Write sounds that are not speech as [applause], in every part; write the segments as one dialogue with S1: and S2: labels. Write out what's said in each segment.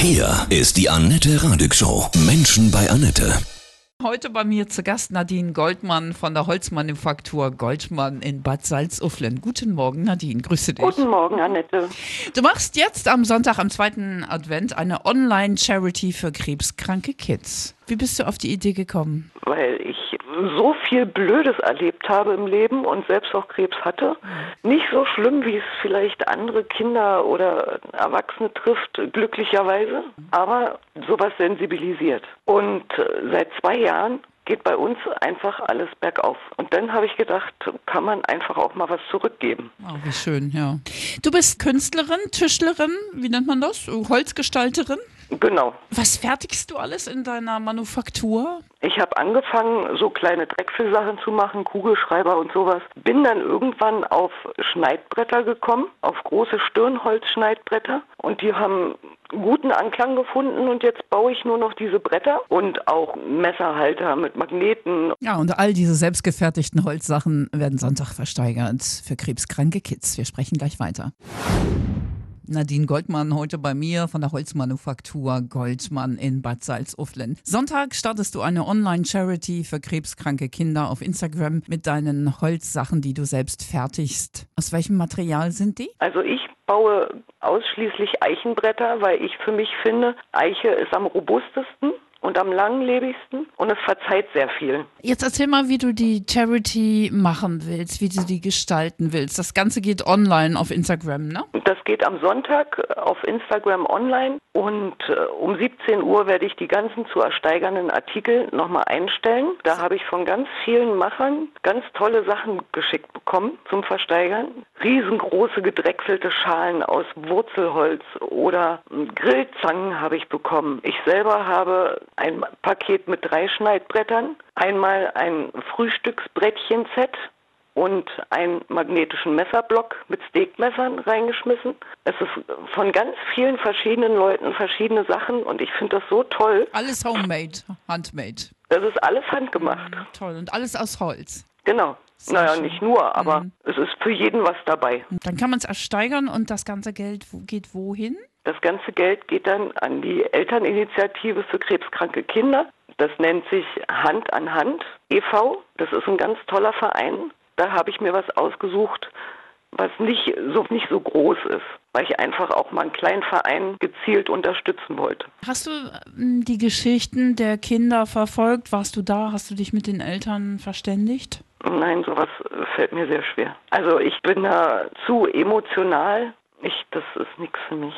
S1: Hier ist die Annette Radig Show. Menschen bei Annette.
S2: Heute bei mir zu Gast Nadine Goldmann von der Holzmanufaktur Goldmann in Bad Salzuflen. Guten Morgen, Nadine. Grüße dich.
S3: Guten Morgen, Annette.
S2: Du machst jetzt am Sonntag, am zweiten Advent, eine Online-Charity für krebskranke Kids. Wie bist du auf die Idee gekommen?
S3: Weil ich so viel Blödes erlebt habe im Leben und selbst auch Krebs hatte. Nicht so schlimm, wie es vielleicht andere Kinder oder Erwachsene trifft, glücklicherweise, aber sowas sensibilisiert. Und äh, seit zwei Jahren geht bei uns einfach alles bergauf. Und dann habe ich gedacht, kann man einfach auch mal was zurückgeben.
S2: Oh, wie schön, ja. Du bist Künstlerin, Tischlerin, wie nennt man das? Holzgestalterin?
S3: Genau.
S2: Was fertigst du alles in deiner Manufaktur?
S3: Ich habe angefangen, so kleine Drechselsachen zu machen, Kugelschreiber und sowas. Bin dann irgendwann auf Schneidbretter gekommen, auf große Stirnholzschneidbretter. Und die haben guten Anklang gefunden und jetzt baue ich nur noch diese Bretter und auch Messerhalter mit Magneten.
S2: Ja, und all diese selbstgefertigten Holzsachen werden Sonntag versteigert für krebskranke Kids. Wir sprechen gleich weiter. Nadine Goldmann heute bei mir von der Holzmanufaktur Goldmann in Bad Salzuflen. Sonntag startest du eine Online-Charity für krebskranke Kinder auf Instagram mit deinen Holzsachen, die du selbst fertigst. Aus welchem Material sind die?
S3: Also ich baue ausschließlich Eichenbretter, weil ich für mich finde, Eiche ist am robustesten und am langlebigsten und es verzeiht sehr viel.
S2: Jetzt erzähl mal, wie du die Charity machen willst, wie du die gestalten willst. Das Ganze geht online auf Instagram, ne?
S3: Das geht am Sonntag auf Instagram online und äh, um 17 Uhr werde ich die ganzen zu ersteigernden Artikel nochmal einstellen. Da habe ich von ganz vielen Machern ganz tolle Sachen geschickt bekommen zum Versteigern. Riesengroße gedrechselte Schalen aus Wurzelholz oder Grillzangen habe ich bekommen. Ich selber habe ein Paket mit drei Schneidbrettern, einmal ein Frühstücksbrettchen-Set und einen magnetischen Messerblock mit Steakmessern reingeschmissen. Es ist von ganz vielen verschiedenen Leuten verschiedene Sachen und ich finde das so toll.
S2: Alles homemade, handmade.
S3: Das ist alles handgemacht.
S2: Toll und alles aus Holz.
S3: Genau.
S2: Sehr
S3: naja,
S2: schön.
S3: nicht nur, aber
S2: Mhm.
S3: es ist für jeden was dabei.
S2: Dann kann man es ersteigern und das ganze Geld wo- geht wohin?
S3: Das ganze Geld geht dann an die Elterninitiative für krebskranke Kinder. Das nennt sich Hand an Hand e.V. Das ist ein ganz toller Verein. Da habe ich mir was ausgesucht, was nicht so, nicht so groß ist, weil ich einfach auch mal einen kleinen Verein gezielt unterstützen wollte.
S2: Hast du ähm, die Geschichten der Kinder verfolgt? Warst du da? Hast du dich mit den Eltern verständigt?
S3: Nein, sowas äh, fällt mir sehr schwer. Also ich bin da zu emotional. Ich, das ist nichts für mich.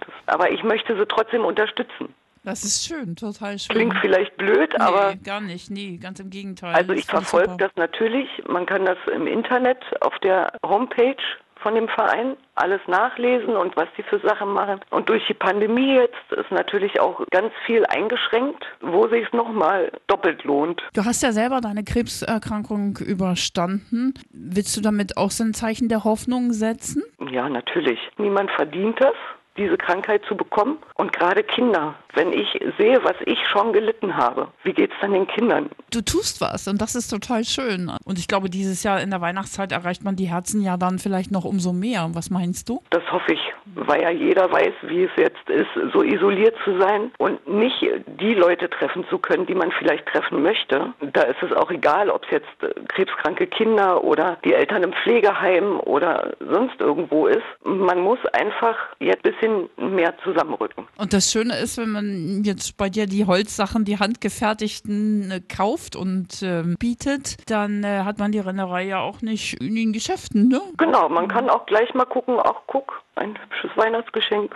S3: Das, aber ich möchte sie trotzdem unterstützen.
S2: Das ist schön, total schön.
S3: Klingt vielleicht blöd,
S2: nee,
S3: aber
S2: gar nicht, nee, ganz im Gegenteil.
S3: Also ich verfolge das natürlich. Man kann das im Internet auf der Homepage von dem Verein alles nachlesen und was die für Sachen machen. Und durch die Pandemie jetzt ist natürlich auch ganz viel eingeschränkt, wo sich es nochmal doppelt lohnt.
S2: Du hast ja selber deine Krebserkrankung überstanden. Willst du damit auch so ein Zeichen der Hoffnung setzen?
S3: Ja, natürlich. Niemand verdient das diese Krankheit zu bekommen und gerade Kinder. Wenn ich sehe, was ich schon gelitten habe, wie geht es dann den Kindern?
S2: Du tust was und das ist total schön. Und ich glaube, dieses Jahr in der Weihnachtszeit erreicht man die Herzen ja dann vielleicht noch umso mehr. Was meinst du?
S3: Das hoffe ich, weil ja jeder weiß, wie es jetzt ist, so isoliert zu sein und nicht die Leute treffen zu können, die man vielleicht treffen möchte. Da ist es auch egal, ob es jetzt äh, krebskranke Kinder oder die Eltern im Pflegeheim oder sonst irgendwo ist. Man muss einfach jetzt ein bisschen mehr zusammenrücken.
S2: Und das Schöne ist, wenn man jetzt bei dir die Holzsachen, die handgefertigten äh, kauft und ähm, bietet, dann äh, hat man die Rennerei ja auch nicht in den Geschäften, ne?
S3: Genau, man kann auch gleich mal gucken, ach guck, ein hübsches Weihnachtsgeschenk.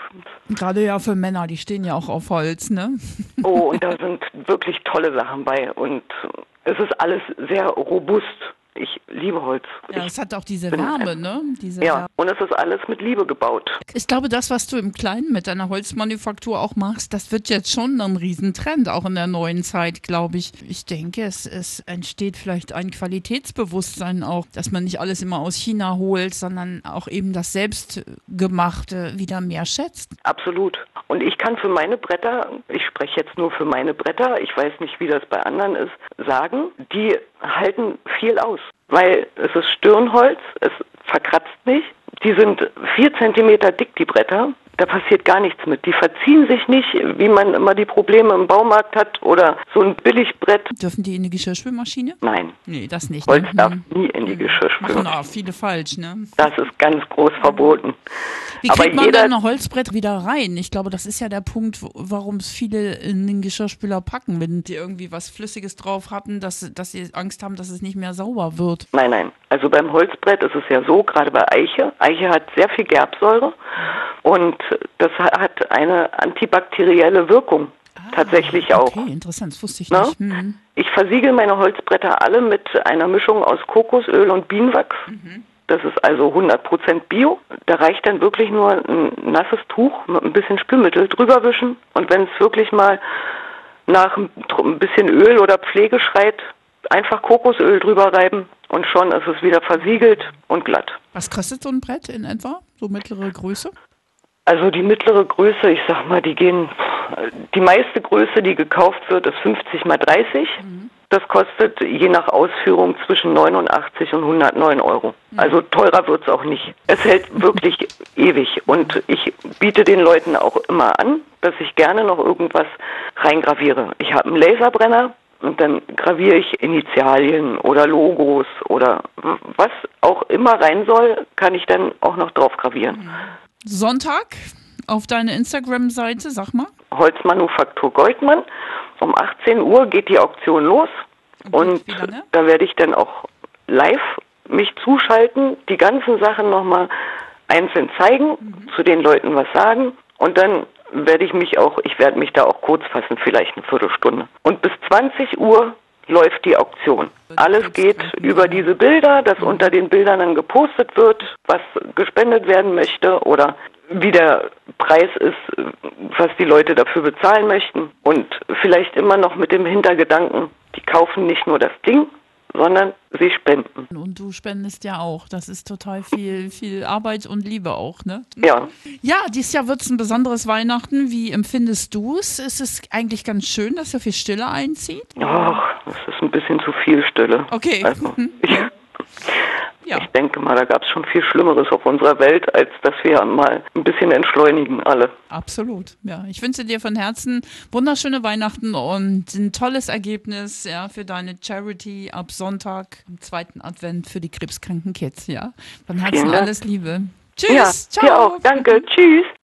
S2: Gerade ja für Männer, die stehen ja auch auf Holz, ne? [laughs]
S3: Oh, und da sind wirklich tolle Sachen bei und es ist alles sehr robust. Ich liebe Holz.
S2: Ja, es hat auch diese Wärme, ne? Diese
S3: ja,
S2: Wärme.
S3: und es ist alles mit Liebe gebaut.
S2: Ich glaube, das, was du im Kleinen mit deiner Holzmanufaktur auch machst, das wird jetzt schon ein Riesentrend, auch in der neuen Zeit, glaube ich. Ich denke, es, es entsteht vielleicht ein Qualitätsbewusstsein auch, dass man nicht alles immer aus China holt, sondern auch eben das Selbstgemachte wieder mehr schätzt.
S3: Absolut. Und ich kann für meine Bretter, ich spreche jetzt nur für meine Bretter, ich weiß nicht, wie das bei anderen ist, sagen, die halten viel aus. Weil es ist Stirnholz, es verkratzt nicht. Die sind vier Zentimeter dick, die Bretter. Da passiert gar nichts mit. Die verziehen sich nicht, wie man immer die Probleme im Baumarkt hat oder so ein Billigbrett.
S2: Dürfen die in die Geschirrspülmaschine?
S3: Nein,
S2: Nee, das nicht.
S3: Holz
S2: ne?
S3: darf
S2: Hm.
S3: nie in die
S2: Machen
S3: Geschirrspülmaschine.
S2: auch viele falsch, ne?
S3: Das ist ganz groß verboten.
S2: Wie
S3: Aber
S2: kriegt man
S3: jeder-
S2: dann ein Holzbrett wieder rein? Ich glaube, das ist ja der Punkt, warum es viele in den Geschirrspüler packen, wenn die irgendwie was Flüssiges drauf hatten, dass, dass sie Angst haben, dass es nicht mehr sauber wird.
S3: Nein, nein. Also beim Holzbrett ist es ja so, gerade bei Eiche. Eiche hat sehr viel Gerbsäure und das ha- hat eine antibakterielle Wirkung. Tatsächlich auch.
S2: Ah, Okay, interessant, das wusste ich
S3: Na?
S2: nicht. Hm.
S3: Ich versiegel meine Holzbretter alle mit einer Mischung aus Kokosöl und Bienenwachs. Das ist also 100% Bio. Da reicht dann wirklich nur ein nasses Tuch mit ein bisschen Spülmittel drüber wischen. Und wenn es wirklich mal nach ein bisschen Öl oder Pflege schreit, einfach Kokosöl drüber reiben und schon ist es wieder versiegelt und glatt.
S2: Was kostet so ein Brett in etwa? So mittlere Größe?
S3: Also die mittlere Größe, ich sag mal, die gehen, die meiste Größe, die gekauft wird, ist 50 mal 30. Das kostet je nach Ausführung zwischen 89 und 109 Euro. Also teurer wird's auch nicht. Es hält wirklich [laughs] ewig und ich biete den Leuten auch immer an, dass ich gerne noch irgendwas reingraviere. Ich habe einen Laserbrenner und dann graviere ich Initialien oder Logos oder was auch immer rein soll, kann ich dann auch noch drauf gravieren.
S2: Sonntag auf deine Instagram-Seite, sag mal.
S3: Holzmanufaktur Goldmann. Um 18 Uhr geht die Auktion los und
S2: lange?
S3: da werde ich dann auch live mich zuschalten, die ganzen Sachen nochmal einzeln zeigen,
S2: Mhm.
S3: zu den Leuten was sagen und dann werde ich mich auch, ich werde mich da auch kurz fassen, vielleicht eine Viertelstunde. Und bis 20 Uhr läuft die Auktion. Alles geht über diese Bilder, dass unter den Bildern dann gepostet wird, was gespendet werden möchte oder wie der Preis ist, was die Leute dafür bezahlen möchten. Und vielleicht immer noch mit dem Hintergedanken, die kaufen nicht nur das Ding, sondern sie spenden.
S2: Und du spendest ja auch. Das ist total viel, [laughs] viel Arbeit und Liebe auch, ne?
S3: Ja,
S2: Ja, dieses Jahr wird es ein besonderes Weihnachten. Wie empfindest du es? Ist es eigentlich ganz schön, dass so viel Stille einzieht?
S3: ach, das ist ein bisschen zu viel Stille.
S2: Okay.
S3: Also, ich, [laughs]
S2: Ja.
S3: ich denke mal, da gab es schon viel Schlimmeres auf unserer Welt, als dass wir mal ein bisschen entschleunigen alle.
S2: Absolut, ja. Ich wünsche dir von Herzen wunderschöne Weihnachten und ein tolles Ergebnis ja, für deine Charity ab Sonntag, im zweiten Advent für die krebskranken Kids, ja. Von Herzen alles Liebe.
S3: Ja,
S2: Tschüss,
S3: dir auch. Danke. Tschüss.